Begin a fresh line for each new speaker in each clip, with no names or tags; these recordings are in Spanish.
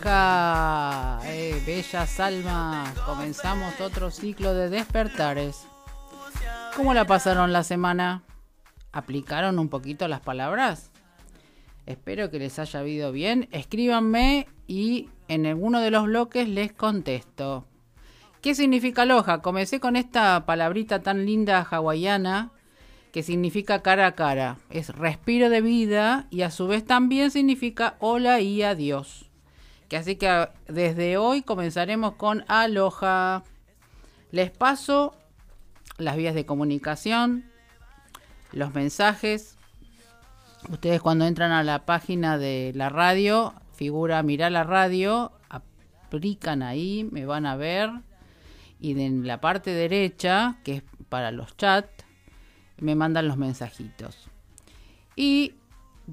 Aloha, eh, bellas almas. Comenzamos otro ciclo de despertares. ¿Cómo la pasaron la semana? ¿Aplicaron un poquito las palabras? Espero que les haya habido bien. Escríbanme y en alguno de los bloques les contesto. ¿Qué significa aloha? Comencé con esta palabrita tan linda hawaiana que significa cara a cara. Es respiro de vida y a su vez también significa hola y adiós. Así que desde hoy comenzaremos con aloha. Les paso las vías de comunicación, los mensajes. Ustedes cuando entran a la página de la radio, figura mirar la radio, aplican ahí, me van a ver. Y en la parte derecha, que es para los chats, me mandan los mensajitos. Y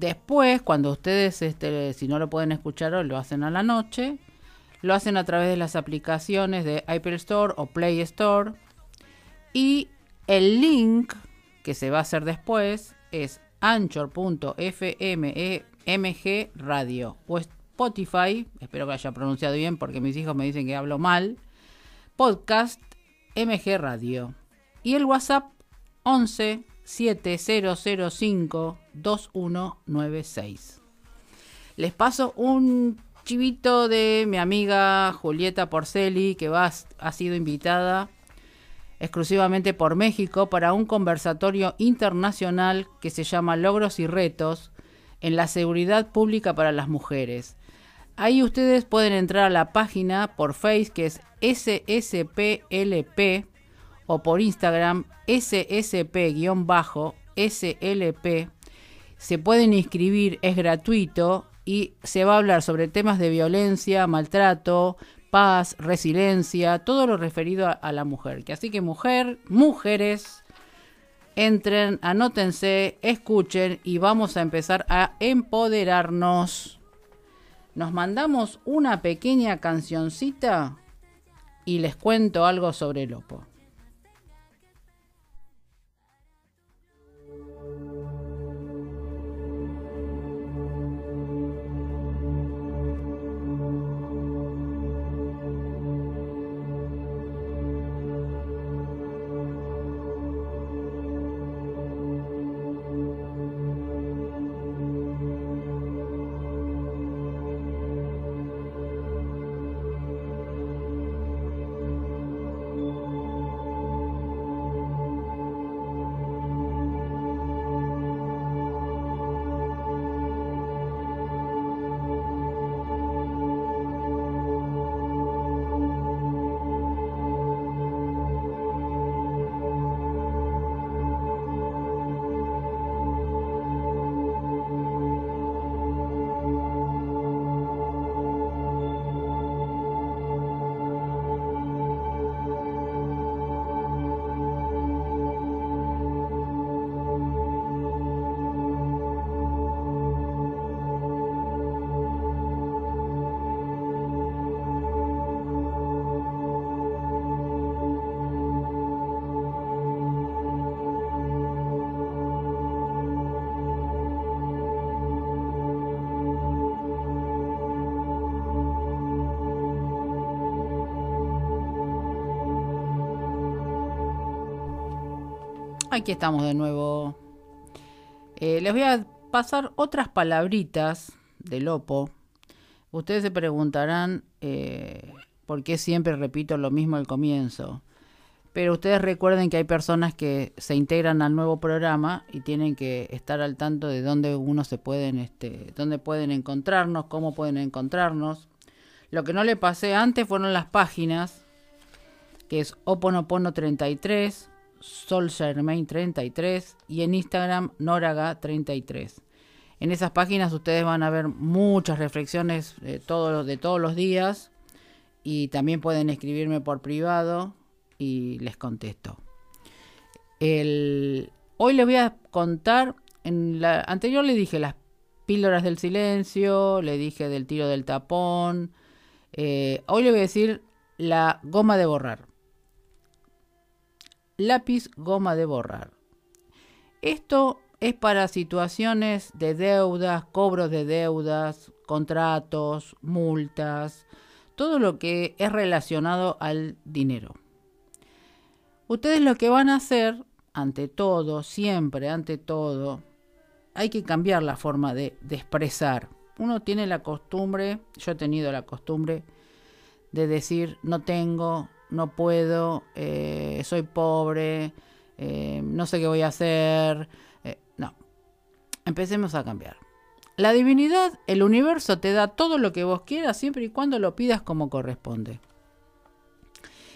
después, cuando ustedes, este, si no lo pueden escuchar hoy, lo hacen a la noche, lo hacen a través de las aplicaciones de Apple Store o Play Store. Y el link que se va a hacer después es anchor.fm mg radio o Spotify, espero que haya pronunciado bien porque mis hijos me dicen que hablo mal, podcast mg radio. Y el WhatsApp 11 7005 2196. Les paso un chivito de mi amiga Julieta Porceli, que va, ha sido invitada exclusivamente por México para un conversatorio internacional que se llama Logros y Retos en la Seguridad Pública para las Mujeres. Ahí ustedes pueden entrar a la página por Face que es SSPLP o por Instagram SSP-SLP. Se pueden inscribir, es gratuito y se va a hablar sobre temas de violencia, maltrato, paz, resiliencia, todo lo referido a, la mujer. Que así que mujer, mujeres, entren, anótense, escuchen y vamos a empezar a empoderarnos. Nos mandamos una pequeña cancioncita y les cuento algo sobre el Aquí estamos de nuevo. Eh, les voy a pasar otras palabritas de Lopo. Ustedes se preguntarán eh, por qué siempre repito lo mismo al comienzo. Pero ustedes recuerden que hay personas que se integran al nuevo programa y tienen que estar al tanto de dónde uno se pueden, este, dónde pueden encontrarnos, cómo pueden encontrarnos. Lo que no le pasé antes fueron las páginas, que es Oponopono33, solgermain33 y en Instagram noraga33. En esas páginas ustedes van a ver muchas reflexiones eh, de, de todos los días y también pueden escribirme por privado y les contesto. El... Hoy les voy a contar, en la anterior le dije las píldoras del silencio, le dije del tiro del tapón, eh, hoy le voy a decir la goma de borrar lápiz goma de borrar. Esto es para situaciones de deudas, cobros de deudas, contratos, multas, todo lo que es relacionado al dinero. Ustedes lo que van a hacer, ante todo, siempre, ante todo, hay que cambiar la forma de, expresar. Uno tiene la costumbre, yo he tenido la costumbre de decir no tengo, no puedo, eh, soy pobre, eh, no sé qué voy a hacer. Eh, no, empecemos a cambiar. La divinidad, el universo te da todo lo que vos quieras siempre y cuando lo pidas como corresponde.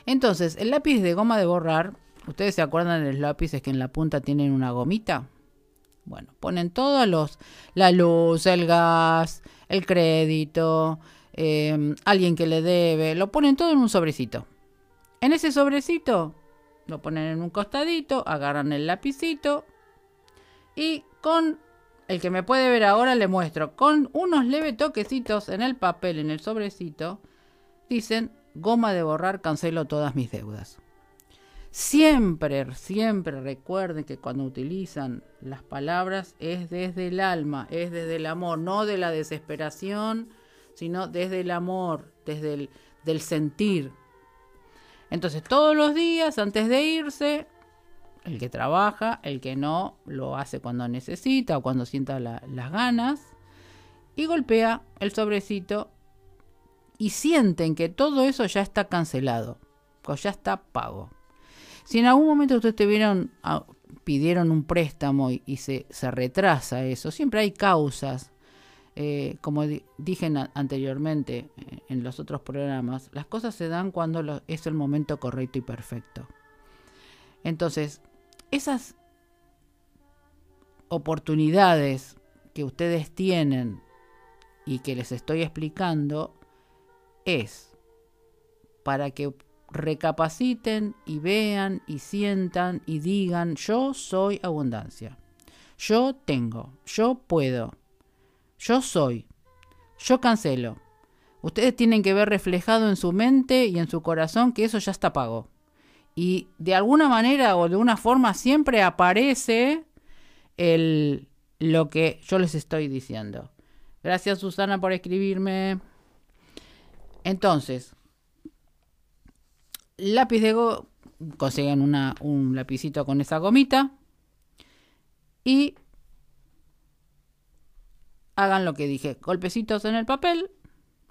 Entonces, el lápiz de goma de borrar, ¿ustedes se acuerdan de los lápices que en la punta tienen una gomita? Bueno, ponen todos los, la luz, el gas, el crédito, alguien que le debe, lo ponen todo en un sobrecito. En ese sobrecito lo ponen en un costadito, agarran el lapicito y con el que me puede ver ahora le muestro, con unos leves toquecitos en el papel, en el sobrecito, dicen goma de borrar, cancelo todas mis deudas. Siempre, siempre recuerden que cuando utilizan las palabras es desde el alma, es desde el amor, no de la desesperación, sino desde el amor, desde el del sentir, entonces todos los días antes de irse, el que trabaja, el que no, lo hace cuando necesita o cuando sienta las ganas y golpea el sobrecito y sienten que todo eso ya está cancelado, o ya está pago. Si en algún momento ustedes ah, pidieron un préstamo y, se retrasa eso, siempre hay causas eh, como dije anteriormente eh, en los otros programas, las cosas se dan cuando es el momento correcto y perfecto. Entonces, esas oportunidades que ustedes tienen y que les estoy explicando es para que recapaciten y vean y sientan y digan yo soy abundancia. Yo tengo, yo puedo, yo soy. Yo cancelo. Ustedes tienen que ver reflejado en su mente y en su corazón que eso ya está pago. Y de alguna manera o de una forma siempre aparece el, lo que yo les estoy diciendo. Gracias Susana por escribirme. Entonces, lápiz de go consiguen una, un lapicito con esa gomita y hagan lo que dije, golpecitos en el papel,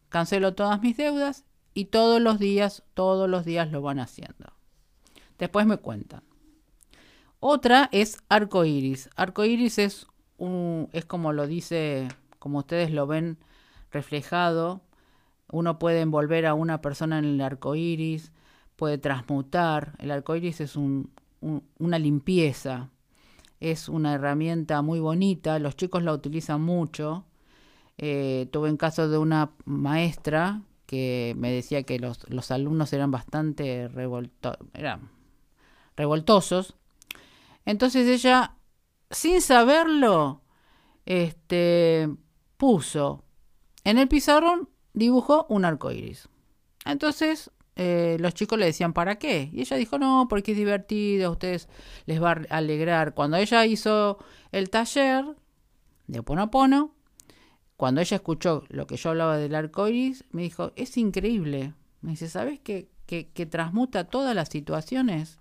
cancelo todas mis deudas y todos los días, todos los días lo van haciendo. Después me cuentan. Otra es arco iris. Arco iris es, un, es como lo dice, como ustedes lo ven reflejado. Uno puede envolver a una persona en el arco iris, puede transmutar. El arco iris es una limpieza, es una herramienta muy bonita, los chicos la utilizan mucho. Eh, tuve un caso de una maestra que me decía que los, los alumnos eran bastante revoltosos. Entonces ella, sin saberlo, este, puso en el pizarrón, dibujó un arco iris. Entonces eh, los chicos le decían, ¿para qué? Y ella dijo, no, porque es divertido, a ustedes les va a alegrar. Cuando ella hizo el taller de Oponopono, cuando ella escuchó lo que yo hablaba del arco iris, me dijo, es increíble. Me dice, ¿sabes que, que, transmuta todas las situaciones?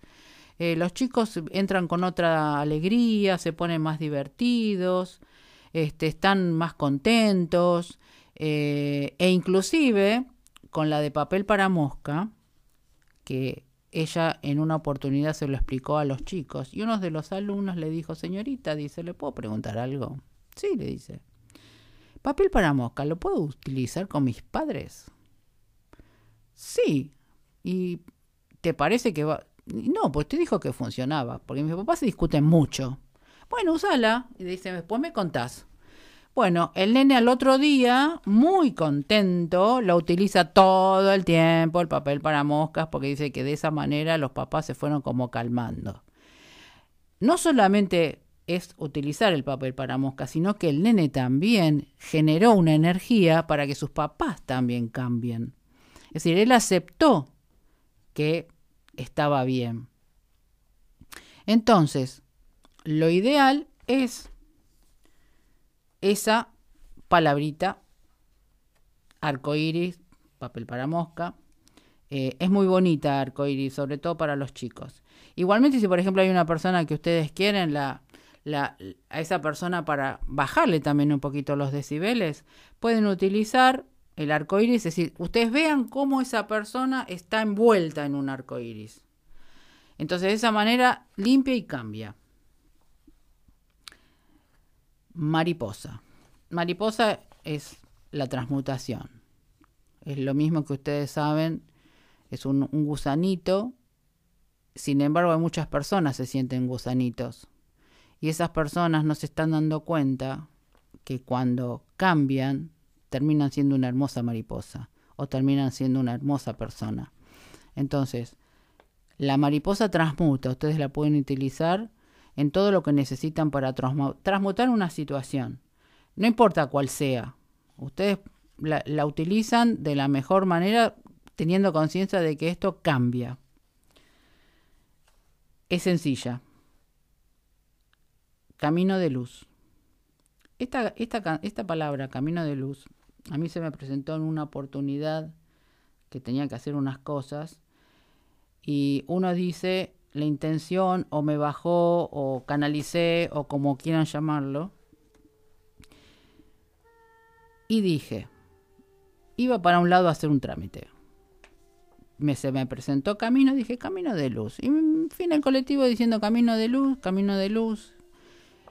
Eh, los chicos entran con otra alegría, se ponen más divertidos, este, están más contentos, eh, e inclusive con la de papel para mosca, que ella en una oportunidad se lo explicó a los chicos y uno de los alumnos le dijo, señorita, dice, ¿le puedo preguntar algo? Sí, le dice. Papel para mosca, ¿lo puedo utilizar con mis padres? Sí. ¿Y te parece que va? No, pues te dijo que funcionaba, porque mis papás se discuten mucho. Bueno, usala. Y dice, después me contás. Bueno, el nene al otro día, muy contento, lo utiliza todo el tiempo, el papel para moscas, porque dice que de esa manera los papás se fueron como calmando. No solamente es utilizar el papel para moscas, sino que el nene también generó una energía para que sus papás también cambien. Es decir, él aceptó que estaba bien. Entonces, lo ideal es esa palabrita arcoíris, papel para mosca. Eh, es muy bonita arcoíris, sobre todo para los chicos. Igualmente, si por ejemplo hay una persona que ustedes quieren, la, a esa persona para bajarle también un poquito los decibeles, pueden utilizar el arco iris, es decir, ustedes vean cómo esa persona está envuelta en un arco iris. Entonces, de esa manera limpia y cambia. Mariposa. Mariposa es la transmutación. Es lo mismo que ustedes saben, es un, gusanito. Sin embargo, hay muchas personas se sienten gusanitos. Y esas personas no se están dando cuenta que cuando cambian, terminan siendo una hermosa mariposa o terminan siendo una hermosa persona. Entonces, la mariposa transmuta, ustedes la pueden utilizar en todo lo que necesitan para transmutar una situación. No importa cuál sea, ustedes la, utilizan de la mejor manera teniendo conciencia de que esto cambia. Es sencilla, Camino de luz. Esta, esta, esta palabra, camino de luz, a mí se me presentó en una oportunidad que tenía que hacer unas cosas y uno dice la intención o me bajó o canalicé o como quieran llamarlo. Y dije, iba para un lado a hacer un trámite. Me, se me presentó camino, dije camino de luz. Y fin el colectivo diciendo camino de luz, camino de luz.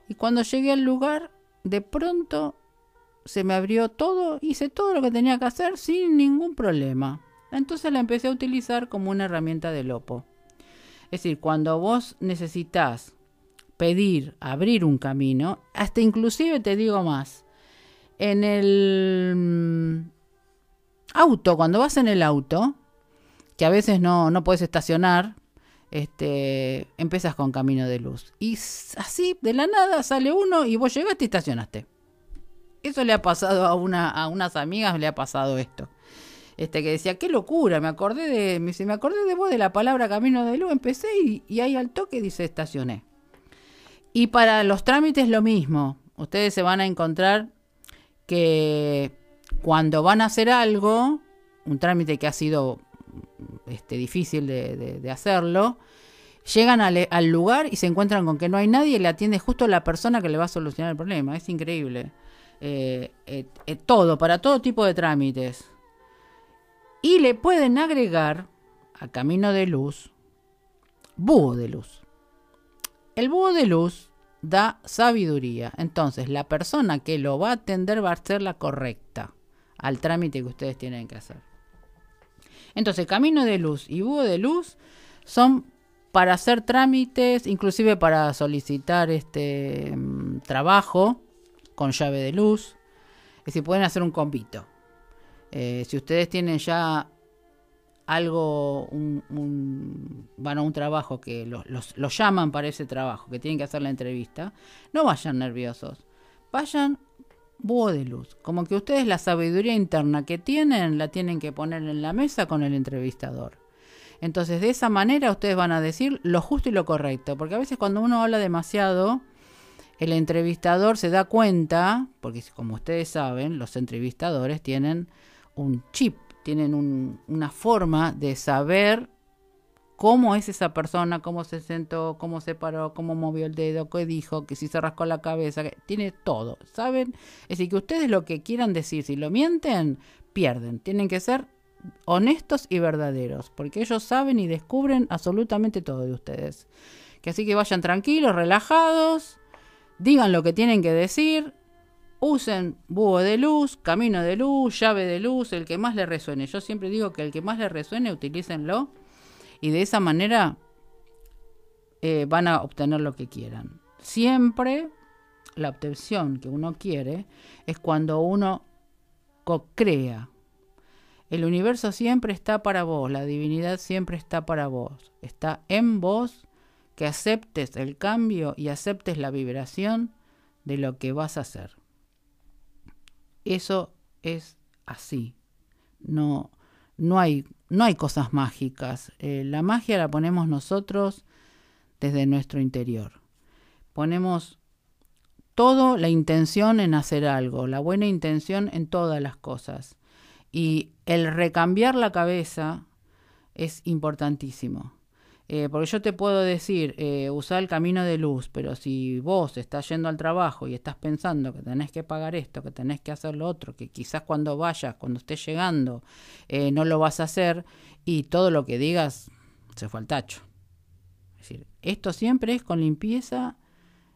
Y cuando llegué al lugar, de pronto se me abrió todo, hice todo lo que tenía que hacer sin ningún problema. Entonces la empecé a utilizar como una herramienta de lopo. Es decir, cuando vos necesitas pedir, abrir un camino, hasta inclusive te digo más, en el mm, auto, cuando vas en el auto, que a veces no, no puedes estacionar este, empiezas con camino de luz. Y así, de la nada, sale uno y vos llegaste y estacionaste. Eso le ha pasado a, una, a unas amigas, le ha pasado esto. Este, que decía, qué locura, me acordé de, me, me acordé de vos de la palabra camino de luz, empecé y, y ahí al toque dice estacioné. Y para los trámites lo mismo. Ustedes se van a encontrar que cuando van a hacer algo, un trámite que ha sido este, difícil de, hacerlo, llegan al, lugar y se encuentran con que no hay nadie y le atiende justo la persona que le va a solucionar el problema. Es increíble. Eh, eh, eh, todo, para todo tipo de trámites. Y le pueden agregar a camino de luz, búho de luz. El búho de luz da sabiduría. Entonces, la persona que lo va a atender va a ser la correcta al trámite que ustedes tienen que hacer. Entonces, camino de luz y búho de luz son para hacer trámites, inclusive para solicitar este mm, trabajo con llave de luz. Es decir, pueden hacer un convito. Eh, si ustedes tienen ya algo, un, van a un trabajo que los, los llaman para ese trabajo, que tienen que hacer la entrevista, no vayan nerviosos. Vayan búho de luz. Como que ustedes la sabiduría interna que tienen la tienen que poner en la mesa con el entrevistador. Entonces de esa manera ustedes van a decir lo justo y lo correcto. Porque a veces cuando uno habla demasiado, el entrevistador se da cuenta, porque como ustedes saben, los entrevistadores tienen un chip, tienen una forma de saber cómo es esa persona, cómo se sentó, cómo se paró, cómo movió el dedo, qué dijo, que si se rascó la cabeza, tiene todo, ¿saben? Es decir, que ustedes lo que quieran decir, si lo mienten, pierden. Tienen que ser honestos y verdaderos, porque ellos saben y descubren absolutamente todo de ustedes. Que así que vayan tranquilos, relajados, digan lo que tienen que decir, usen búho de luz, camino de luz, llave de luz, el que más les resuene. Yo siempre digo que el que más les resuene, utilícenlo y de esa manera eh, van a obtener lo que quieran. Siempre la obtención que uno quiere es cuando uno co-crea. El universo siempre está para vos, la divinidad siempre está para vos. Está en vos que aceptes el cambio y aceptes la vibración de lo que vas a hacer. Eso es así. No, no hay, no hay cosas mágicas. Eh, la magia la ponemos nosotros desde nuestro interior. Ponemos todo la intención en hacer algo, la buena intención en todas las cosas. Y el recambiar la cabeza es importantísimo. Eh, porque yo te puedo decir, eh, usar el camino de luz, pero si vos estás yendo al trabajo y estás pensando que tenés que pagar esto, que tenés que hacer lo otro, que quizás cuando vayas, cuando estés llegando, eh, no lo vas a hacer y todo lo que digas se fue al tacho. Es decir, esto siempre es con limpieza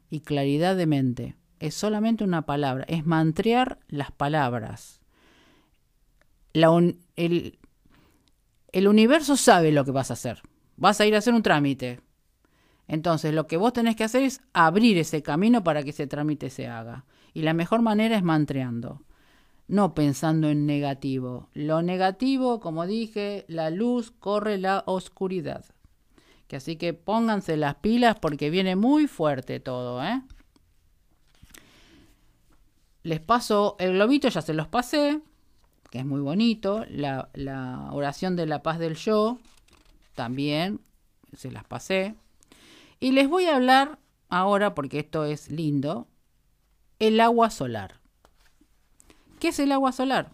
y claridad de mente. Es solamente una palabra, es mantrear las palabras. el, el universo sabe lo que vas a hacer. Vas a ir a hacer un trámite. Entonces, lo que vos tenés que hacer es abrir ese camino para que ese trámite se haga. Y la mejor manera es mantreando, no pensando en negativo. Lo negativo, como dije, la luz corre la oscuridad. Que así que pónganse las pilas porque viene muy fuerte todo, ¿eh? Les paso el globito, ya se los pasé, que es muy bonito. La, la oración de la paz del yo, también se las pasé. Y les voy a hablar ahora, porque esto es lindo, el agua solar. ¿Qué es el agua solar?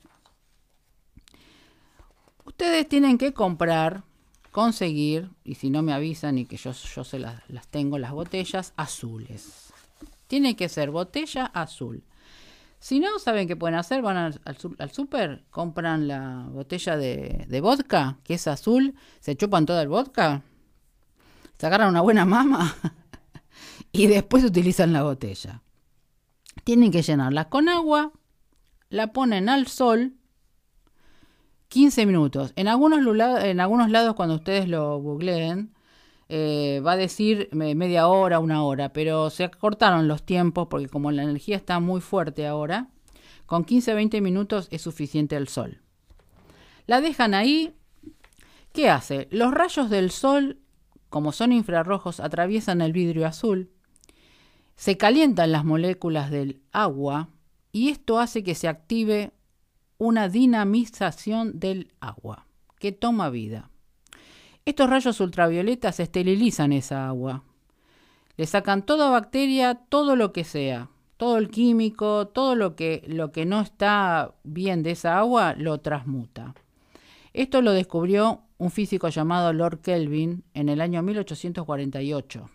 Ustedes tienen que comprar, conseguir, y si no me avisan y que yo, yo se las, las tengo, las botellas azules. Tiene que ser botella azul. Si no, ¿saben qué pueden hacer? Van al, al, súper, compran la botella de, de, vodka, que es azul, se chupan todo el vodka, se agarran una buena mama y después utilizan la botella. Tienen que llenarla con agua, la ponen al sol 15 minutos. En algunos, en algunos lados, cuando ustedes lo googleen, eh, va a decir media hora, una hora, pero se acortaron los tiempos porque como la energía está muy fuerte ahora, con 15-20 minutos es suficiente el sol. La dejan ahí. ¿Qué hace? Los rayos del sol, como son infrarrojos, atraviesan el vidrio azul, se calientan las moléculas del agua y esto hace que se active una dinamización del agua que toma vida. Estos rayos ultravioletas esterilizan esa agua. Le sacan toda bacteria, todo lo que sea, todo el químico, todo lo que, lo que no está bien de esa agua, lo transmuta. Esto lo descubrió un físico llamado Lord Kelvin en el año 1848,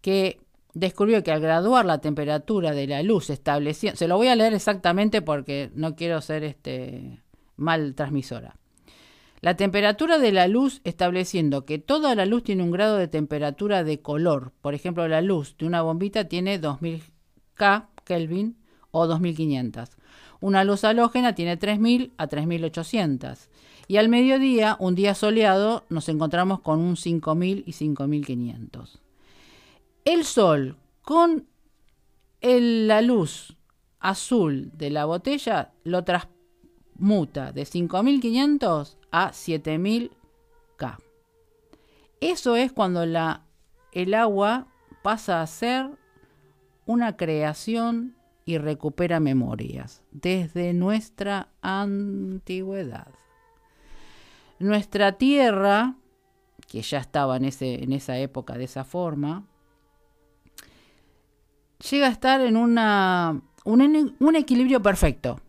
que descubrió que al graduar la temperatura de la luz estableciendo, se lo voy a leer exactamente porque no quiero ser este mal transmisora. La temperatura de la luz estableciendo que toda la luz tiene un grado de temperatura de color. Por ejemplo, la luz de una bombita tiene 2000 K Kelvin o 2500. Una luz halógena tiene 3000 a 3800. Y al mediodía, un día soleado, nos encontramos con un 5000 y 5500. El sol con la luz azul de la botella lo transmuta de 5500 a 7000 K. Eso es cuando la, el agua pasa a ser una creación y recupera memorias desde nuestra antigüedad. Nuestra tierra, que ya estaba en, ese, en esa época de esa forma, llega a estar en una, un, un equilibrio perfecto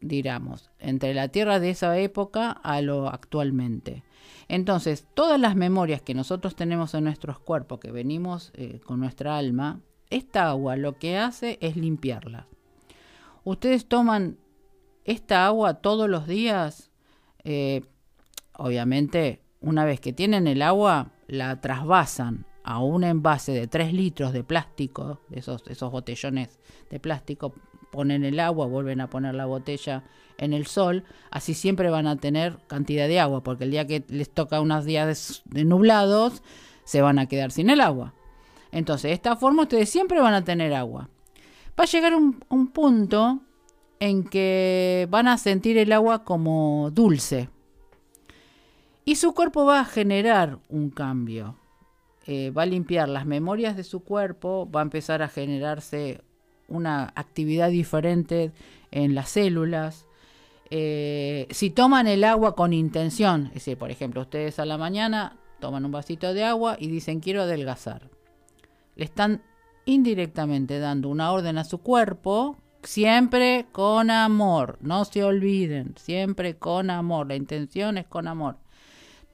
digamos, entre la Tierra de esa época a lo actualmente. Entonces, todas las memorias que nosotros tenemos en nuestros cuerpos, que venimos eh, con nuestra alma, esta agua lo que hace es limpiarla. Ustedes toman esta agua todos los días, eh, obviamente, una vez que tienen el agua, la trasvasan a un envase de 3 litros de plástico, esos, esos botellones de plástico ponen el agua, vuelven a poner la botella en el sol, así siempre van a tener cantidad de agua, porque el día que les toca unos días de nublados, se van a quedar sin el agua. Entonces, de esta forma ustedes siempre van a tener agua. Va a llegar un, un punto en que van a sentir el agua como dulce. Y su cuerpo va a generar un cambio. Eh, va a limpiar las memorias de su cuerpo, va a empezar a generarse una actividad diferente en las células. Eh, si toman el agua con intención, es decir, por ejemplo, ustedes a la mañana toman un vasito de agua y dicen quiero adelgazar. Le están indirectamente dando una orden a su cuerpo, siempre con amor, no se olviden, siempre con amor, la intención es con amor.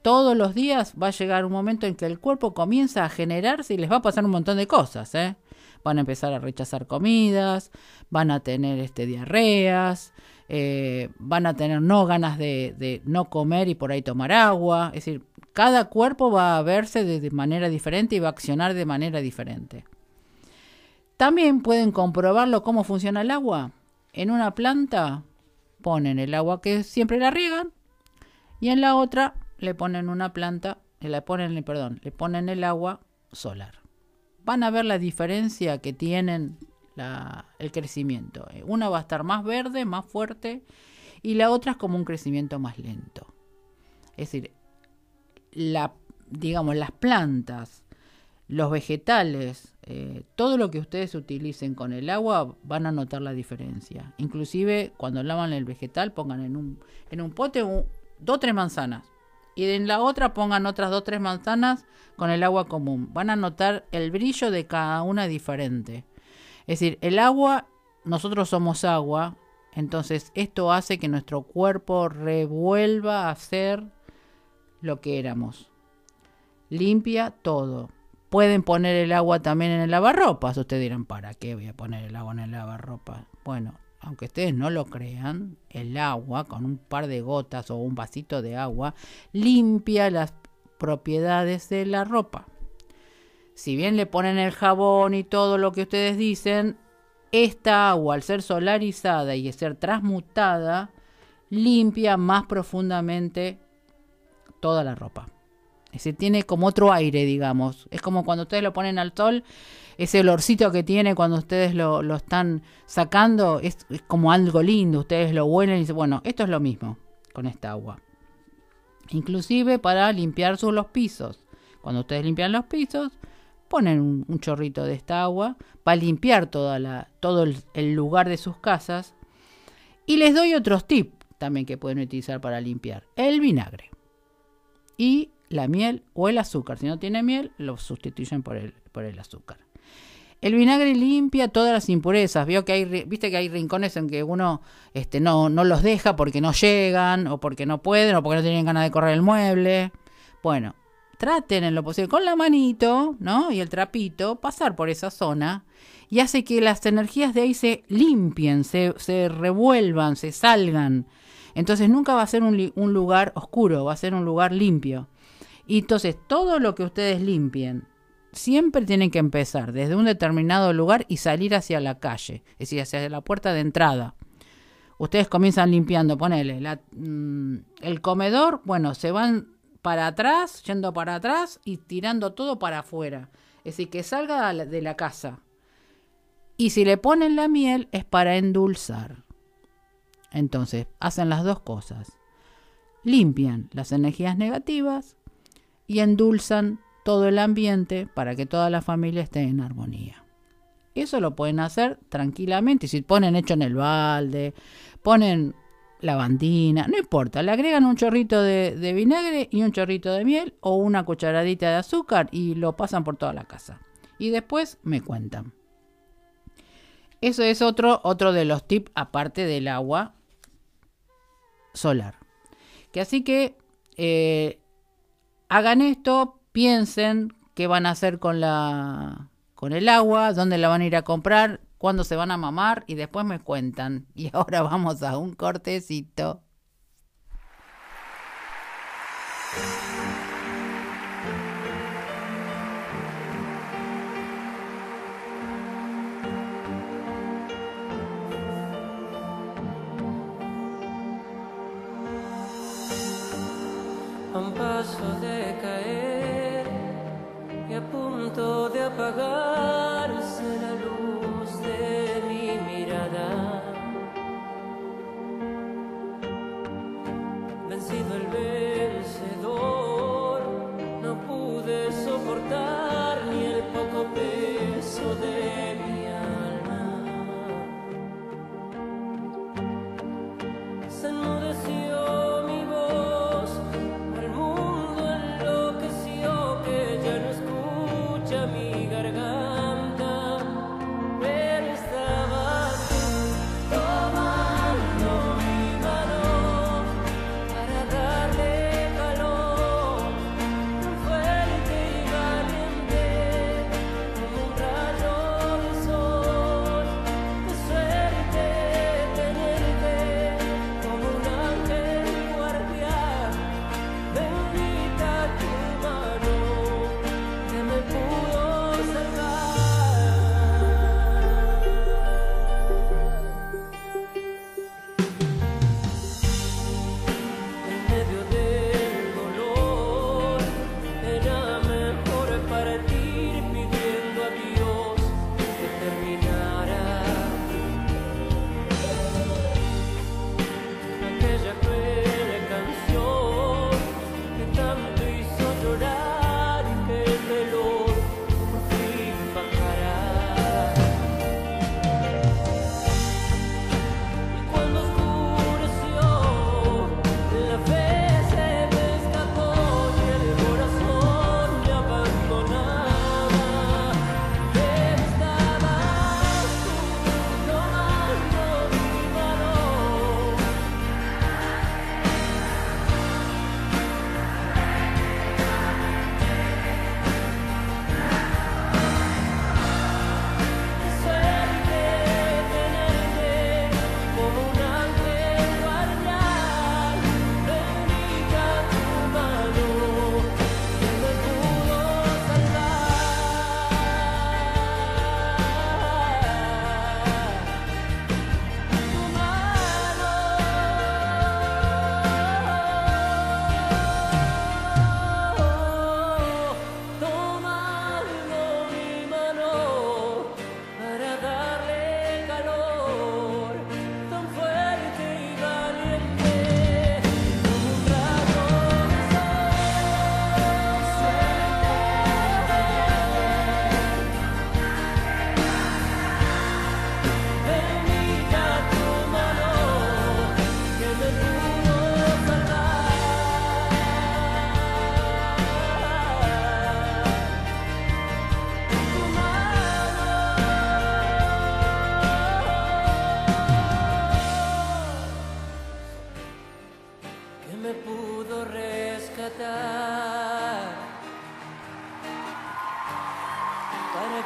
Todos los días va a llegar un momento en que el cuerpo comienza a generarse y les va a pasar un montón de cosas, ¿eh? Van a empezar a rechazar comidas, van a tener este, diarreas, eh, van a tener no ganas de, no comer y por ahí tomar agua. Es decir, cada cuerpo va a verse de manera diferente y va a accionar de manera diferente. También pueden comprobarlo cómo funciona el agua. En una planta ponen el agua que siempre la riegan y en la otra le ponen una planta, le ponen, perdón, le ponen el agua solar. Van a ver la diferencia que tienen el crecimiento. Una va a estar más verde, más fuerte y la otra es como un crecimiento más lento. Es decir, la, digamos, las plantas los vegetales, eh, todo lo que ustedes utilicen con el agua van a notar la diferencia. Inclusive cuando lavan el vegetal pongan en un, en un pote dos o tres manzanas y en la otra pongan otras dos tres manzanas con el agua común. Van a notar el brillo de cada una diferente. Es decir, el agua, nosotros somos agua, entonces esto hace que nuestro cuerpo revuelva a ser lo que éramos. Limpia todo Pueden poner el agua también en el lavarropas. Ustedes dirán, ¿para qué voy a poner el agua en el lavarropas? Bueno, aunque ustedes no lo crean, el agua con un par de gotas o un vasito de agua limpia las propiedades de la ropa. Si bien le ponen el jabón y todo lo que ustedes dicen, esta agua al ser solarizada y ser transmutada, limpia más profundamente toda la ropa. Se tiene como otro aire, digamos. Es como cuando ustedes lo ponen al sol, ese olorcito que tiene cuando ustedes lo, están sacando es, como algo lindo. Ustedes lo huelen y dicen, bueno, esto es lo mismo con esta agua. Inclusive para limpiar sus, los pisos. Cuando ustedes limpian los pisos, ponen un, chorrito de esta agua para limpiar toda la, todo el, el lugar de sus casas. Y les doy otros tips también que pueden utilizar para limpiar. El vinagre. Y la miel o el azúcar. Si no tiene miel, lo sustituyen por el, por el azúcar. El vinagre limpia todas las impurezas. Vio que hay, viste que hay rincones en que uno este, no, no los deja porque no llegan, o porque no pueden, o porque no tienen ganas de correr el mueble. Bueno, traten en lo posible con la manito, ¿no? Y el trapito, pasar por esa zona y hace que las energías de ahí se limpien, se, se revuelvan, se salgan. Entonces nunca va a ser un, un lugar oscuro, va a ser un lugar limpio. Y entonces todo lo que ustedes limpien siempre tienen que empezar desde un determinado lugar y salir hacia la calle, es decir, hacia la puerta de entrada. Ustedes comienzan limpiando, ponele, mm, el comedor, bueno, se van para atrás, yendo para atrás y tirando todo para afuera. Es decir, que salga de la casa. Y si le ponen la miel es para endulzar. Entonces, hacen las dos cosas. Limpian las energías negativas y endulzan todo el ambiente para que toda la familia esté en armonía. Eso lo pueden hacer tranquilamente. Si ponen hecho en el balde, ponen lavandina, no importa, le agregan un chorrito de, vinagre y un chorrito de miel o una cucharadita de azúcar y lo pasan por toda la casa. Y después me cuentan. Eso es otro, otro de los tips aparte del agua solar. Que así que eh, hagan esto, piensen qué van a hacer con la con el agua, dónde la van a ir a comprar, cuándo se van a mamar y después me cuentan. Y ahora vamos a un cortecito.
un paso de caer punto de apagarse la luz de mi mirada.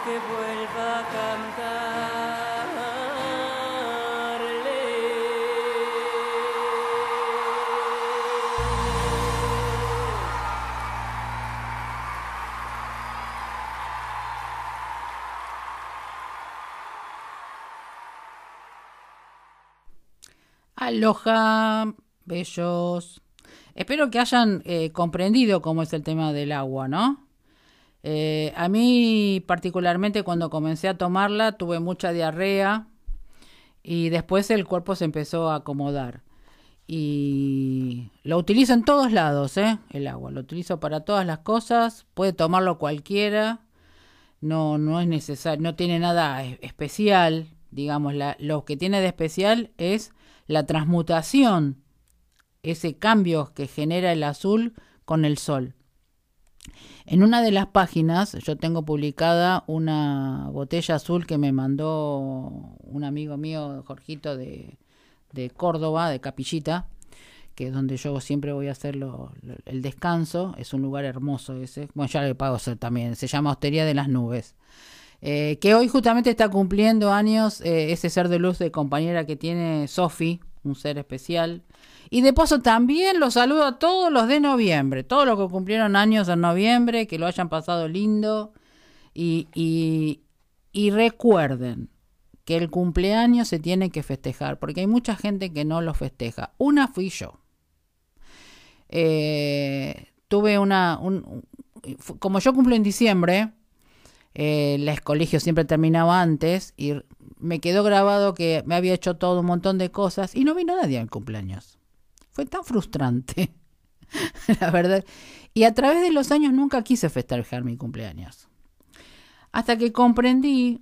que vuelva a cantarle.
Aloha, bellos. Espero que hayan eh, comprendido cómo es el tema del agua, ¿no? Eh, a mí particularmente cuando comencé a tomarla tuve mucha diarrea y después el cuerpo se empezó a acomodar. Y lo utilizo en todos lados, ¿eh? El agua, lo utilizo para todas las cosas, puede tomarlo cualquiera, no, no es necesario, no tiene nada especial, digamos, lo que tiene de especial es la transmutación, ese cambio que genera el azul con el sol. En una de las páginas yo tengo publicada una botella azul que me mandó un amigo mío, Jorgito, de, de Córdoba, de Capillita, que es donde yo siempre voy a hacer el descanso. Es un lugar hermoso ese. Bueno, ya le pago también. Se llama Hostería de las Nubes. Eh, que hoy justamente está cumpliendo años eh, ese ser de luz de compañera que tiene Sofi, un ser especial. Y de paso también los saludo a todos los de noviembre, todos los que cumplieron años en noviembre, que lo hayan pasado lindo. Y, y, y recuerden que el cumpleaños se tiene que festejar, porque hay mucha gente que no lo festeja. Una fui yo. Eh, tuve una... como yo cumplo en diciembre, eh, el colegio siempre terminaba antes y me quedó grabado que me había hecho todo un montón de cosas y no vino nadie al cumpleaños. Fue tan frustrante, la verdad. Y a través de los años nunca quise festejar mi cumpleaños. Hasta que comprendí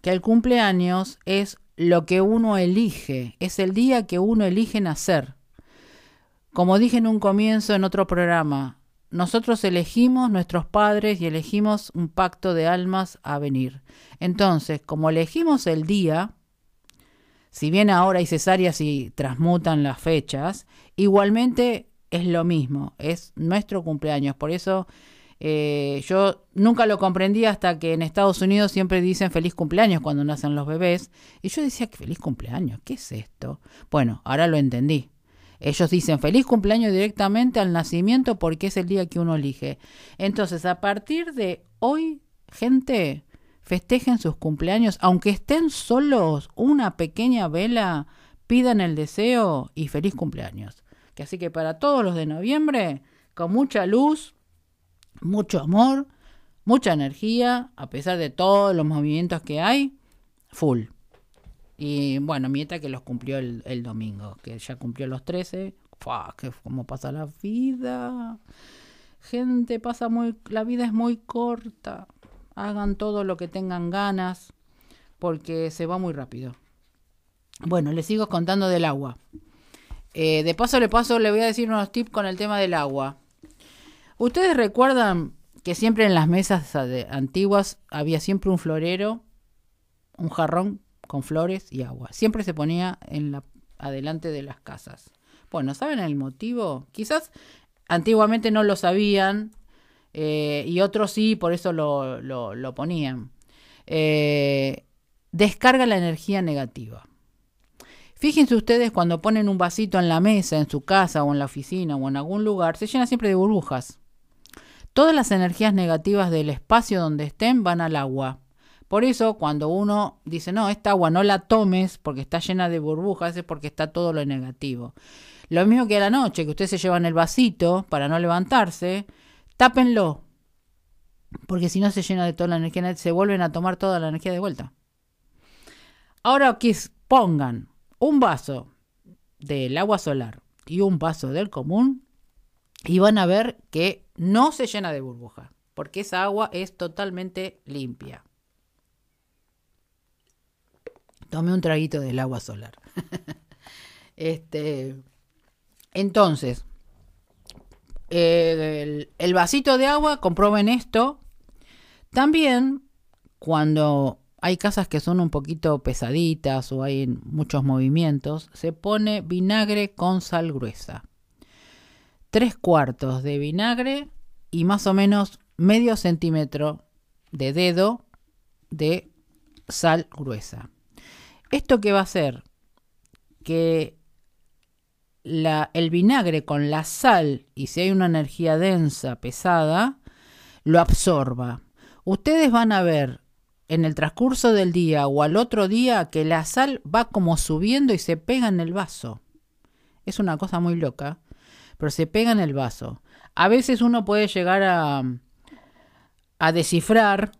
que el cumpleaños es lo que uno elige, es el día que uno elige nacer. Como dije en un comienzo en otro programa, nosotros elegimos nuestros padres y elegimos un pacto de almas a venir. Entonces, como elegimos el día, si bien ahora hay cesáreas y transmutan las fechas, igualmente es lo mismo, es nuestro cumpleaños. Por eso eh, yo nunca lo comprendí hasta que en Estados Unidos siempre dicen feliz cumpleaños cuando nacen los bebés. Y yo decía feliz cumpleaños, ¿qué es esto? Bueno, ahora lo entendí. Ellos dicen feliz cumpleaños directamente al nacimiento porque es el día que uno elige. Entonces, a partir de hoy, gente, festejen sus cumpleaños, aunque estén solos, una pequeña vela, pidan el deseo y feliz cumpleaños. Que así que para todos los de noviembre, con mucha luz, mucho amor, mucha energía, a pesar de todos los movimientos que hay, full. Y bueno, Mieta que los cumplió el, domingo, que ya cumplió los 13. Fua, que como pasa la vida. Gente, pasa muy, la vida es muy corta. Hagan todo lo que tengan ganas, porque se va muy rápido. Bueno, les sigo contando del agua. Eh, de paso le paso, le voy a decir unos tips con el tema del agua. Ustedes recuerdan que siempre en las mesas antiguas había siempre un florero, un jarrón con flores y agua. Siempre se ponía en la adelante de las casas. Bueno, ¿saben el motivo? Quizás antiguamente no lo sabían eh, y otros sí, por eso lo, lo, ponían. Eh, descarga la energía negativa. Fíjense ustedes cuando ponen un vasito en la mesa, en su casa o en la oficina o en algún lugar, se llena siempre de burbujas. Todas las energías negativas del espacio donde estén van al agua. Por eso, cuando uno dice, no, esta agua no la tomes porque está llena de burbujas, es porque está todo lo negativo. Lo mismo que a la noche, que ustedes se llevan el vasito para no levantarse, tápenlo. Porque si no se llena de toda la energía, se vuelven a tomar toda la energía de vuelta. Ahora que pongan un vaso del agua solar y un vaso del común, y van a ver que no se llena de burbujas, porque esa agua es totalmente limpia. Tome un traguito del agua solar. este, entonces, el, el, vasito de agua, comprueben esto. También, cuando hay casas que son un poquito pesaditas o hay muchos movimientos, se pone vinagre con sal gruesa. Tres cuartos de vinagre y más o menos medio centímetro de dedo de sal gruesa. ¿Esto qué va a hacer? Que el vinagre con la sal, y si hay una energía densa, pesada, lo absorba. Ustedes van a ver en el transcurso del día o al otro día que la sal va como subiendo y se pega en el vaso. Es una cosa muy loca, pero se pega en el vaso. A veces uno puede llegar a, a descifrar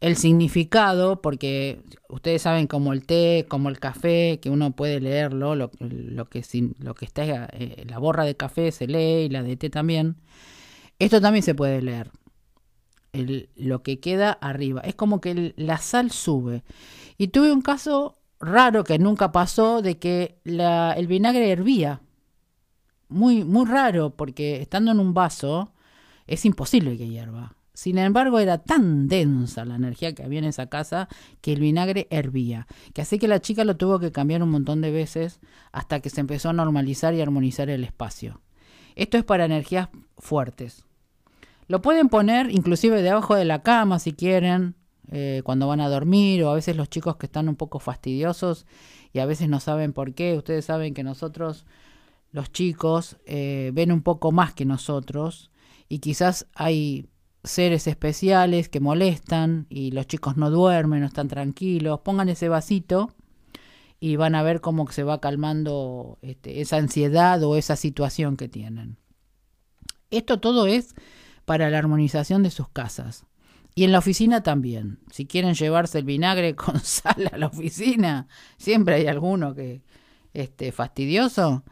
el significado, porque ustedes saben como el té, como el café, que uno puede leerlo, lo, lo que, lo que está, eh, la borra de café se lee y la de té también. Esto también se puede leer. lo que queda arriba. Es como que la sal sube. Y tuve un caso raro que nunca pasó de que el vinagre hervía. Muy, muy raro, porque estando en un vaso es imposible que hierva. Sin embargo, era tan densa la energía que había en esa casa que el vinagre hervía. Que así que la chica lo tuvo que cambiar un montón de veces hasta que se empezó a normalizar y armonizar el espacio. Esto es para energías fuertes. Lo pueden poner inclusive debajo de la cama si quieren, eh, cuando van a dormir, o a veces los chicos que están un poco fastidiosos y a veces no saben por qué. Ustedes saben que nosotros, los chicos, eh, ven un poco más que nosotros y quizás hay seres especiales que molestan y los chicos no duermen, no están tranquilos, pongan ese vasito y van a ver cómo se va calmando este, esa ansiedad o esa situación que tienen. Esto todo es para la armonización de sus casas. Y en la oficina también. Si quieren llevarse el vinagre con sal a la oficina, siempre hay alguno que este fastidioso,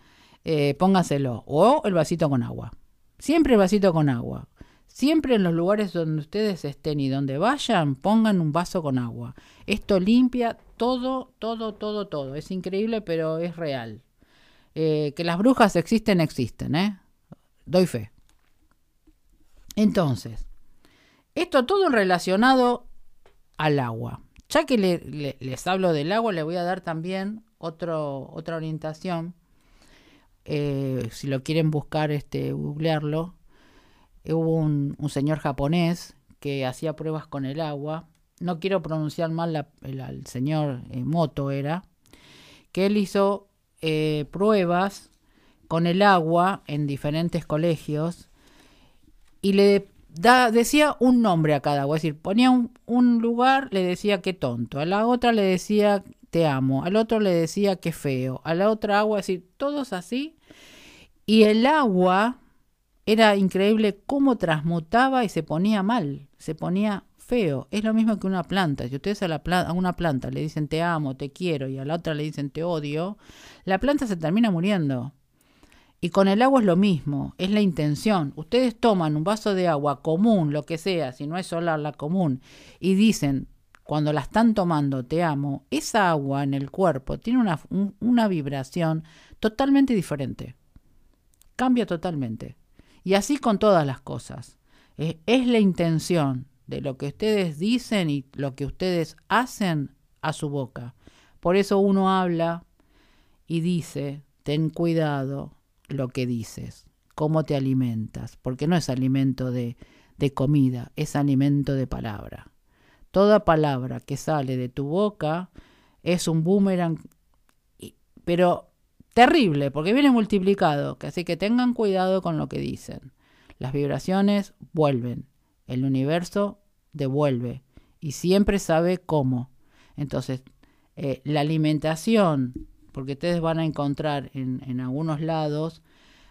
eh, póngaselo. O el vasito con agua. Siempre el vasito con agua. Siempre en los lugares donde ustedes estén y donde vayan, pongan un vaso con agua. Esto limpia todo, todo, todo, todo. Es increíble, pero es real. Eh, que las brujas existen, existen, ¿eh? Doy fe. Entonces, esto todo relacionado al agua. Ya que les hablo del agua, le voy a dar también otra orientación. Eh, si lo quieren buscar, este, googlearlo hubo un, señor japonés que hacía pruebas con el agua. No quiero pronunciar mal la, el, señor eh, Moto era, que él hizo eh, pruebas con el agua en diferentes colegios y le decía un nombre a cada agua, es decir, ponía un, un lugar, le decía que tonto, a la otra le decía te amo, al otro le decía que feo, a la otra agua, es decir, todos así. Y el agua era increíble cómo transmutaba y se ponía mal, se ponía feo. Es lo mismo que una planta. Si ustedes a, la a una planta le dicen te amo, te quiero y a la otra le dicen te odio, la planta se termina muriendo. Y con el agua es lo mismo, es la intención. Ustedes toman un vaso de agua común, lo que sea, si no es solar, la común, y dicen, cuando la están tomando, te amo, esa agua en el cuerpo tiene una, una vibración totalmente diferente. Cambia totalmente. Y así con todas las cosas. Es, la intención de lo que ustedes dicen y lo que ustedes hacen a su boca. Por eso uno habla y dice, ten cuidado lo que dices, cómo te alimentas, porque no es alimento de, de comida, es alimento de palabra. Toda palabra que sale de tu boca es un boomerang, pero terrible, porque viene multiplicado, así que tengan cuidado con lo que dicen. Las vibraciones vuelven, el universo devuelve y siempre sabe cómo. Entonces, eh, la alimentación, porque ustedes van a encontrar en, en algunos lados,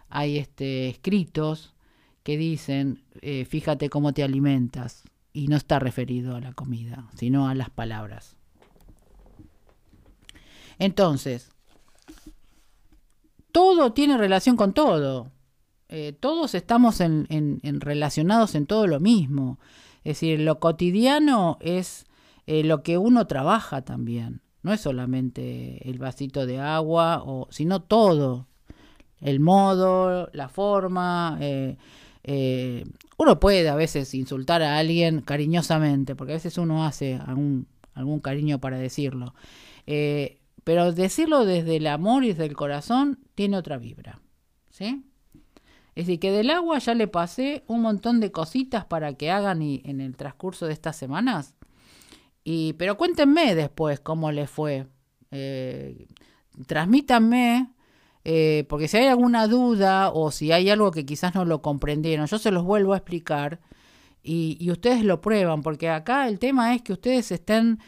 hay este, escritos que dicen, eh, fíjate cómo te alimentas, y no está referido a la comida, sino a las palabras. Entonces, todo tiene relación con todo. Eh, todos estamos en, en, relacionados en todo lo mismo. Es decir, lo cotidiano es eh, lo que uno trabaja también. No es solamente el vasito de agua, o, sino todo. El modo, la forma. Eh, uno puede a veces insultar a alguien cariñosamente, porque a veces uno hace algún, algún cariño para decirlo. Pero decirlo desde el amor y desde el corazón tiene otra vibra. ¿Sí? Es decir, que del agua ya le pasé un montón de cositas para que hagan en el transcurso de estas semanas. Y, pero cuéntenme después cómo les fue. Eh, transmítanme, eh, porque si hay alguna duda o si hay algo que quizás no lo comprendieron, yo se los vuelvo a explicar y, ustedes lo prueban, porque acá el tema es que ustedes estén,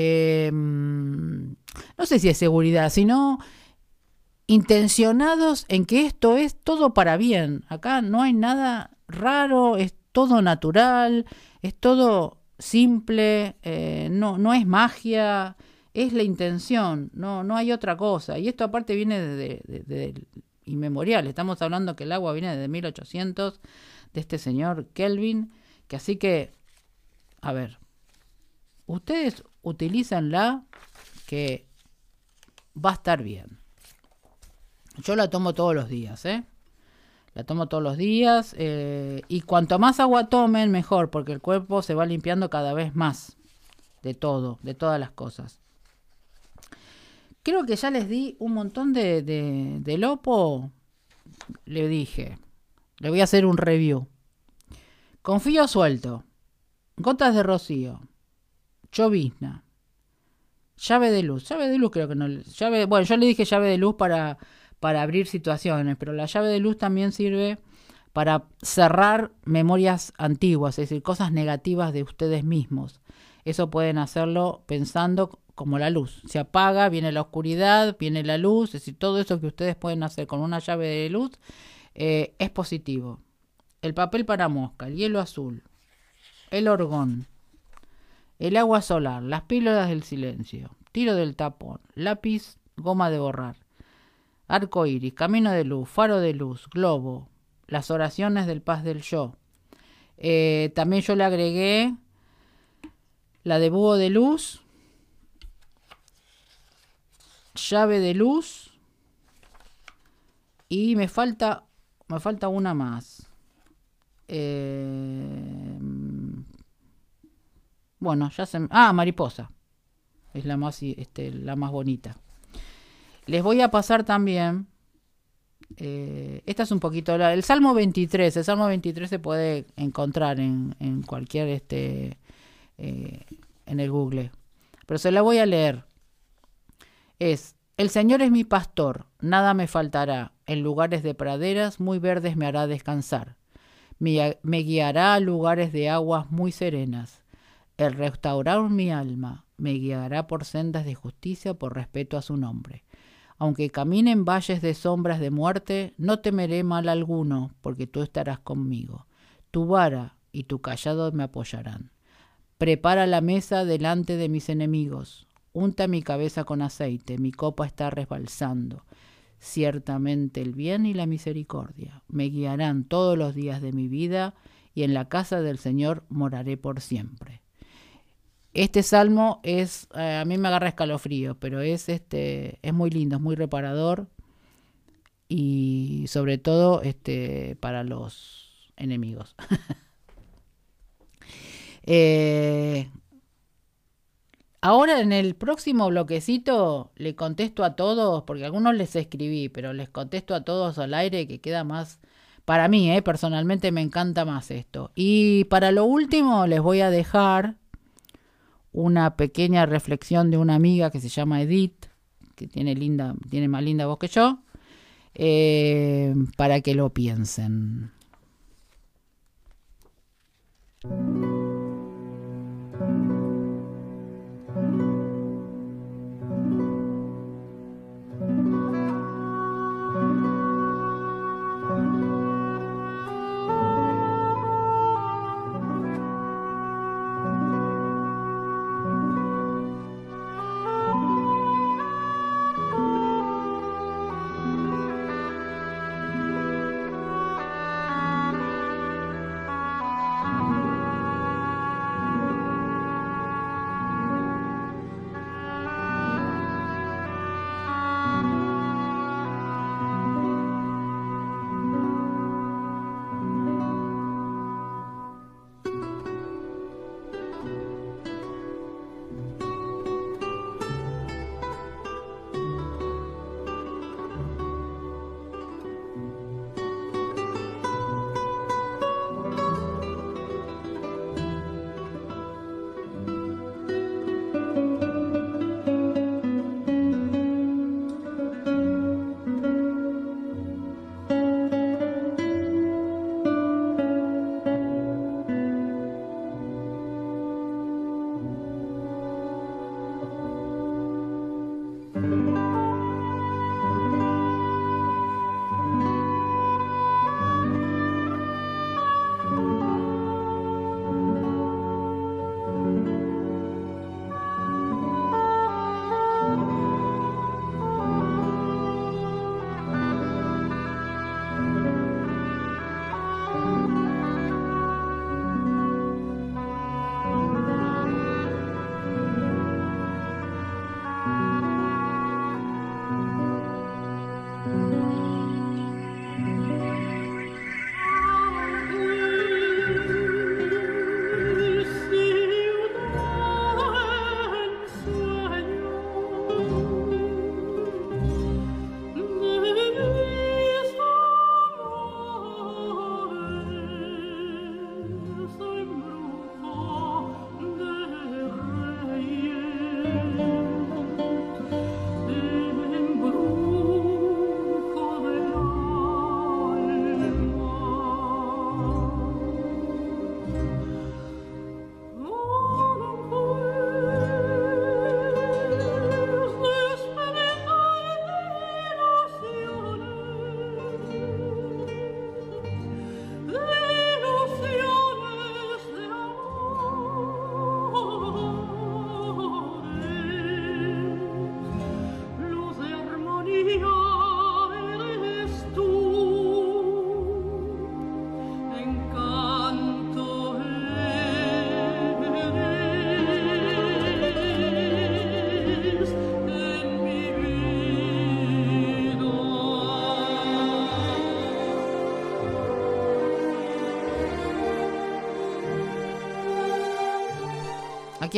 eh, no sé si es seguridad, sino intencionados en que esto es todo para bien. Acá no hay nada raro, es todo natural, es todo simple, eh, no, no es magia, es la intención, no, no hay otra cosa. Y esto aparte viene de, inmemorial, estamos hablando que el agua viene de 1800, de este señor Kelvin, que así que, a ver, ustedes utilizanla que va a estar bien. Yo la tomo todos los días, ¿eh? La tomo todos los días eh, y cuanto más agua tomen, mejor, porque el cuerpo se va limpiando cada vez más de todo, de todas las cosas. Creo que ya les di un montón de, de, de lopo. Le dije, le voy a hacer un review. Confío suelto. Gotas de rocío. Chovizna. Llave de luz. Llave de luz creo que no. Llave, bueno, yo le dije llave de luz para para abrir situaciones, pero la llave de luz también sirve para cerrar memorias antiguas, es decir, cosas negativas de ustedes mismos. Eso pueden hacerlo pensando como la luz. Se apaga, viene la oscuridad, viene la luz, es decir, todo eso que ustedes pueden hacer con una llave de luz eh, es positivo. El papel para mosca, el hielo azul, el orgón, el agua solar, las píldoras del silencio, tiro del tapón, lápiz, goma de borrar arco iris, camino de luz, faro de luz, globo, las oraciones del paz del yo. Eh, también yo le agregué la de búho de luz, llave de luz y me falta me falta una más. Eh, bueno, ya se ah mariposa es la más este, la más bonita. Les voy a pasar también. Eh, esta es un poquito. el Salmo 23. El Salmo 23 se puede encontrar en, en cualquier. este eh, En el Google. Pero se la voy a leer. Es. El Señor es mi pastor, nada me faltará. En lugares de praderas muy verdes me hará descansar. Me guiará a lugares de aguas muy serenas. El restaurar mi alma me guiará por sendas de justicia por respeto a su nombre. Aunque camine en valles de sombras de muerte, no temeré mal alguno, porque tú estarás conmigo. Tu vara y tu callado me apoyarán. Prepara la mesa delante de mis enemigos. Unta mi cabeza con aceite, mi copa está resbalsando. Ciertamente el bien y la misericordia me guiarán todos los días de mi vida, y en la casa del Señor moraré por siempre. Este salmo es, eh, a mí me agarra escalofrío, pero es, este, es muy lindo, es muy reparador y sobre todo este, para los enemigos. Eh, ahora en el próximo bloquecito le contesto a todos, porque algunos les escribí, pero les contesto a todos al aire que queda más, para mí, eh, personalmente me encanta más esto. Y para lo último les voy a dejar una pequeña reflexión de una amiga que se llama Edith, que tiene, linda, tiene más linda voz que yo, eh, para que lo piensen.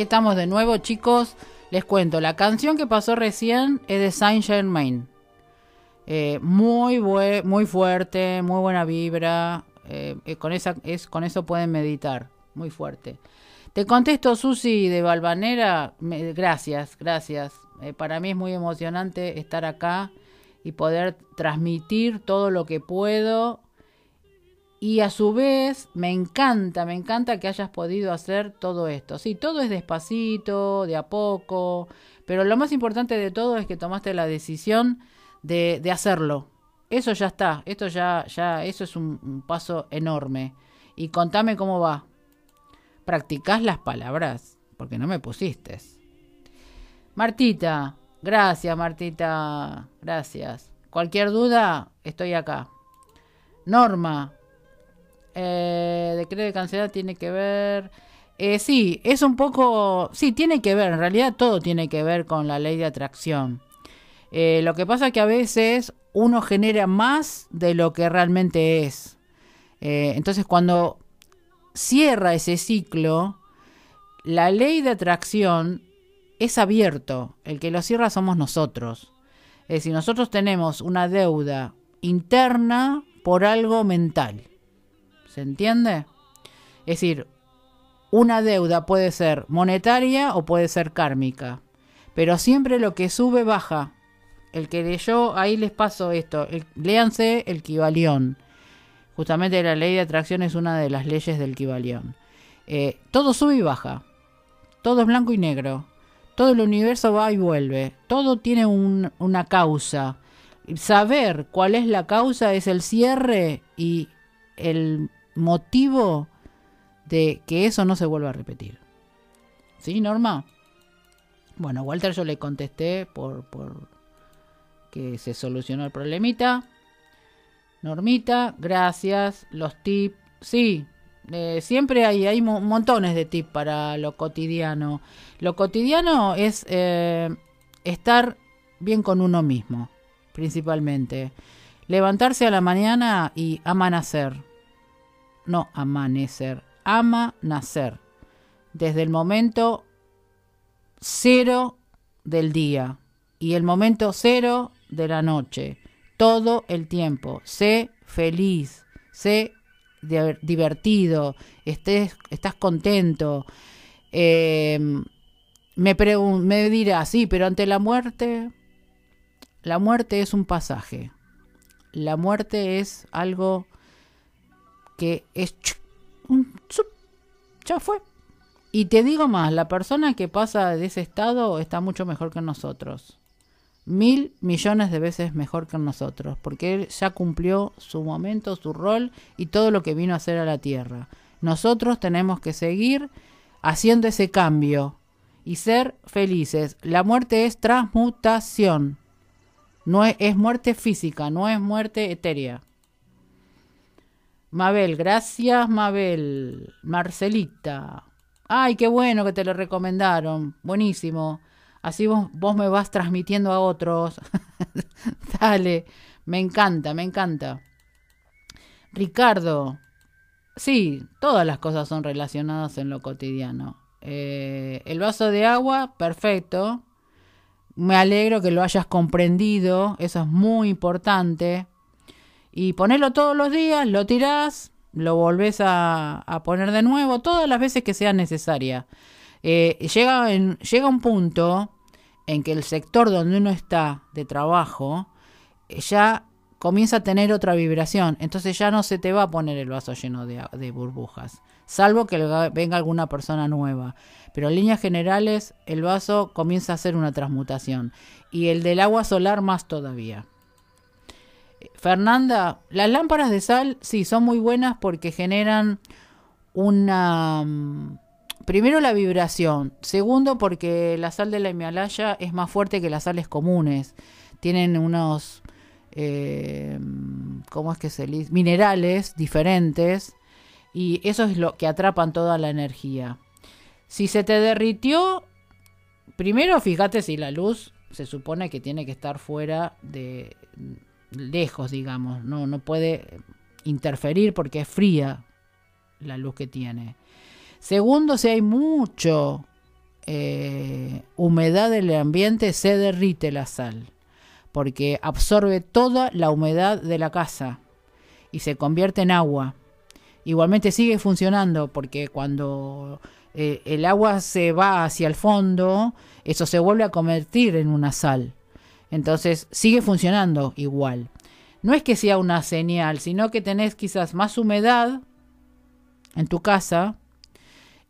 Estamos de nuevo, chicos. Les cuento, la canción que pasó recién es de Saint Germain. Eh, muy, muy fuerte, muy buena vibra. Eh, eh, con, esa, es, con eso pueden meditar. Muy fuerte. Te contesto, Susi de Balvanera. gracias, gracias. para mí es muy emocionante estar acá y poder transmitir todo lo que puedo y a su vez, me encanta, me encanta que hayas podido hacer todo esto. Sí, todo es despacito, de a poco, pero lo más importante de todo es que tomaste la decisión de, de hacerlo. Eso ya está, esto ya, ya, eso es un, paso enorme. Y contame cómo va. ¿Practicás las palabras? Porque no me pusiste. Martita, gracias Martita, gracias. Cualquier duda, estoy acá. Norma, eh, decreto de cancelar tiene que ver. Eh, sí, es un poco. Sí, tiene que ver. En realidad todo tiene que ver con la ley de atracción. Eh, lo que pasa es que a veces uno genera más de lo que realmente es. Eh, entonces, cuando cierra ese ciclo, la ley de atracción es abierto. El que lo cierra somos nosotros. Es decir, nosotros tenemos una deuda interna por algo mental. ¿Se entiende? Es decir, una deuda puede ser monetaria o puede ser kármica. Pero siempre lo que sube baja. El que leyó, ahí les paso esto. léanse el Kibalión. Justamente la ley de atracción es una de las leyes del Kibalión. Eh, todo sube y baja. Todo es blanco y negro. Todo el universo va y vuelve. Todo tiene una causa. Saber cuál es la causa es el cierre y el motivo de que eso no se vuelva a repetir. ¿Sí, Norma? Bueno, Walter yo le contesté por, por que se solucionó el problemita. Normita, gracias. Los tips, sí, eh, siempre hay, hay montones de tips para lo cotidiano. Lo cotidiano es eh, estar bien con uno mismo, principalmente. Levantarse a la mañana y amanecer no amanecer, ama nacer. Desde el momento cero del día y el momento cero de la noche. Todo el tiempo. Sé feliz, sé divertido, estés, estás contento. Em, me, me dirá, sí, pero ante la muerte, la muerte es un pasaje. La muerte es algo que es un ya fue. Y te digo más, la persona que pasa de ese estado está mucho mejor que nosotros. Mil millones de veces mejor que nosotros, porque él ya cumplió su momento, su rol y todo lo que vino a hacer a la tierra. Nosotros tenemos que seguir haciendo ese cambio y ser felices. La muerte es transmutación. No es, es muerte física, no es muerte etérea. Mabel, gracias Mabel. Marcelita. Ay, qué bueno que te lo recomendaron. Buenísimo. Así vos, vos me vas transmitiendo a otros. Dale, me encanta, me encanta. Ricardo. Sí, todas las cosas son relacionadas en lo cotidiano. Eh, el vaso de agua, perfecto. Me alegro que lo hayas comprendido. Eso es muy importante y ponelo todos los días, lo tirás, lo volvés a, poner de nuevo, todas las veces que sea necesaria. Eh, llega, en, llega un punto en que el sector donde uno está de trabajo eh, ya comienza a tener otra vibración, entonces ya no se te va a poner el vaso lleno de, de burbujas, salvo que venga alguna persona nueva. Pero en líneas generales el vaso comienza a hacer una transmutación y el del agua solar más todavía. Fernanda, las lámparas de sal sí son muy buenas porque generan una... Mm, primero la vibración, segundo porque la sal de la Himalaya es más fuerte que las sales comunes. Tienen unos... Eh, ¿Cómo es que se dice? Minerales diferentes y eso es lo que atrapan toda la energía. Si se te derritió, primero fíjate si la luz se supone que tiene que estar fuera de lejos, digamos, no, no puede interferir porque es fría la luz que tiene. Segundo, si hay mucho eh, humedad del ambiente se derrite la sal, porque absorbe toda la humedad de la casa y se convierte en agua. Igualmente sigue funcionando porque cuando eh, el agua se va hacia el fondo, eso se vuelve a convertir en una sal. Entonces sigue funcionando igual. No es que sea una señal, sino que tenés quizás más humedad en tu casa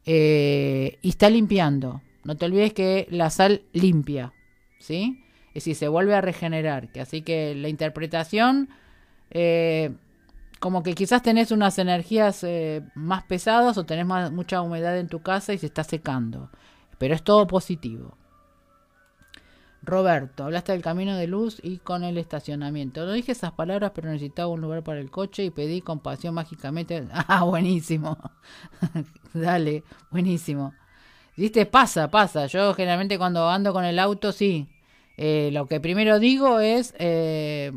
eh, y está limpiando. No te olvides que la sal limpia, ¿sí? Es decir, se vuelve a regenerar. Que así que la interpretación, eh, como que quizás tenés unas energías eh, más pesadas o tenés más, mucha humedad en tu casa y se está secando. Pero es todo positivo. Roberto, hablaste del camino de luz y con el estacionamiento. No dije esas palabras, pero necesitaba un lugar para el coche y pedí compasión mágicamente. Ah, buenísimo. Dale, buenísimo. Viste, pasa, pasa. Yo generalmente cuando ando con el auto, sí. Eh, lo que primero digo es eh,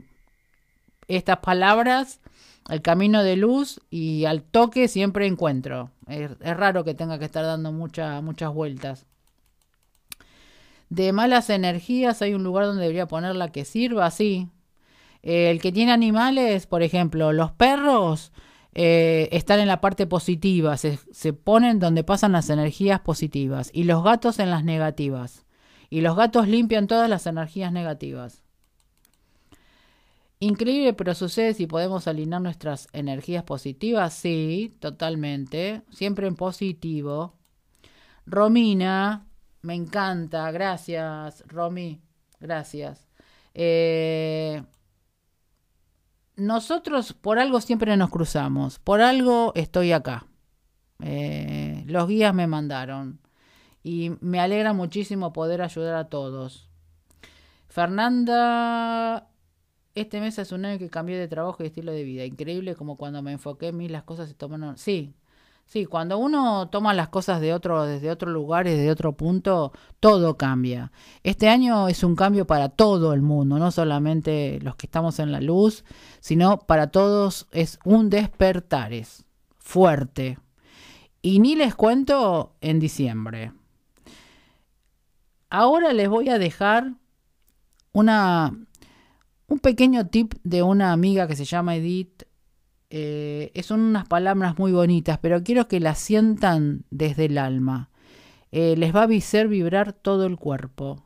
estas palabras, el camino de luz y al toque siempre encuentro. Es, es raro que tenga que estar dando muchas muchas vueltas de malas energías hay un lugar donde debería ponerla que sirva, sí. Eh, el que tiene animales, por ejemplo, los perros eh, están en la parte positiva, se, se ponen donde pasan las energías positivas y los gatos en las negativas. Y los gatos limpian todas las energías negativas. Increíble, pero sucede si podemos alinear nuestras energías positivas. Sí, totalmente. Siempre en positivo. Romina, me encanta, gracias, Romy, gracias. Eh, nosotros por algo siempre nos cruzamos, por algo estoy acá. Eh, los guías me mandaron y me alegra muchísimo poder ayudar a todos. Fernanda, este mes es un año que cambié de trabajo y estilo de vida. Increíble como cuando me enfoqué en mí las cosas se tomaron. Sí, Sí, cuando uno toma las cosas de otro, desde otro lugar desde otro punto, todo cambia. Este año es un cambio para todo el mundo, no solamente los que estamos en la luz, sino para todos es un despertar, es fuerte. Y ni les cuento en diciembre. Ahora les voy a dejar una, un pequeño tip de una amiga que se llama Edith eh, son unas palabras muy bonitas, pero quiero que las sientan desde el alma. Eh, les va a hacer vibrar todo el cuerpo.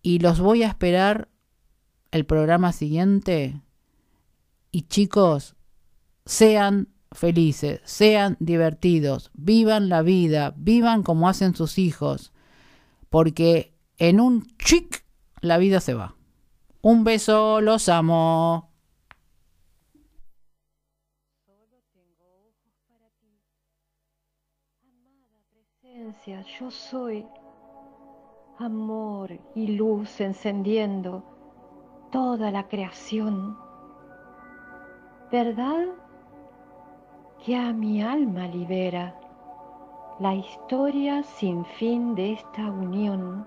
Y los voy a esperar el programa siguiente. Y chicos, sean felices, sean divertidos, vivan la vida, vivan como hacen sus hijos, porque en un chic la vida se va. Un beso, los amo.
Yo soy amor y luz encendiendo toda la creación. ¿Verdad que a mi alma libera la historia sin fin de esta unión?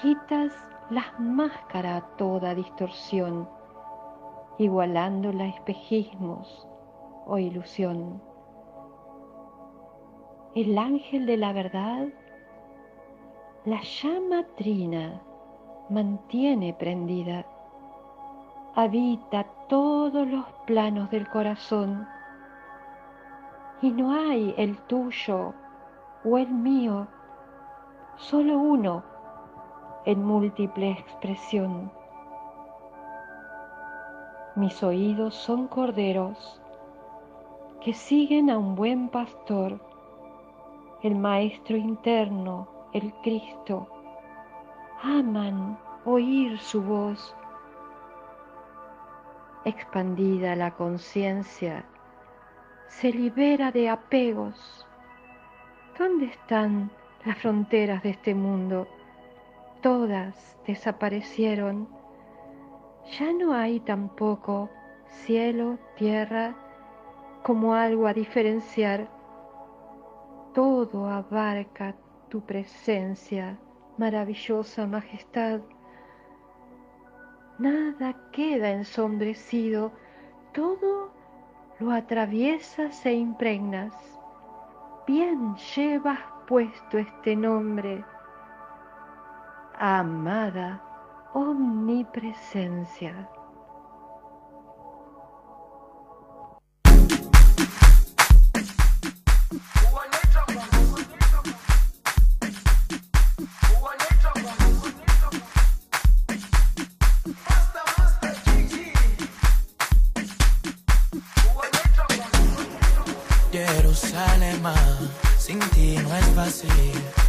Quitas las máscaras a toda distorsión, igualando la espejismos o ilusión el ángel de la verdad, la llama trina mantiene prendida, habita todos los planos del corazón y no hay el tuyo o el mío, solo uno en múltiple expresión. Mis oídos son corderos que siguen a un buen pastor el Maestro interno, el Cristo, aman oír su voz. Expandida la conciencia, se libera de apegos. ¿Dónde están las fronteras de este mundo? Todas desaparecieron. Ya no hay tampoco cielo, tierra, como algo a diferenciar todo abarca tu presencia, maravillosa majestad. Nada queda ensombrecido, todo lo atraviesas e impregnas. Bien llevas
puesto este nombre, amada omnipresencia.
see.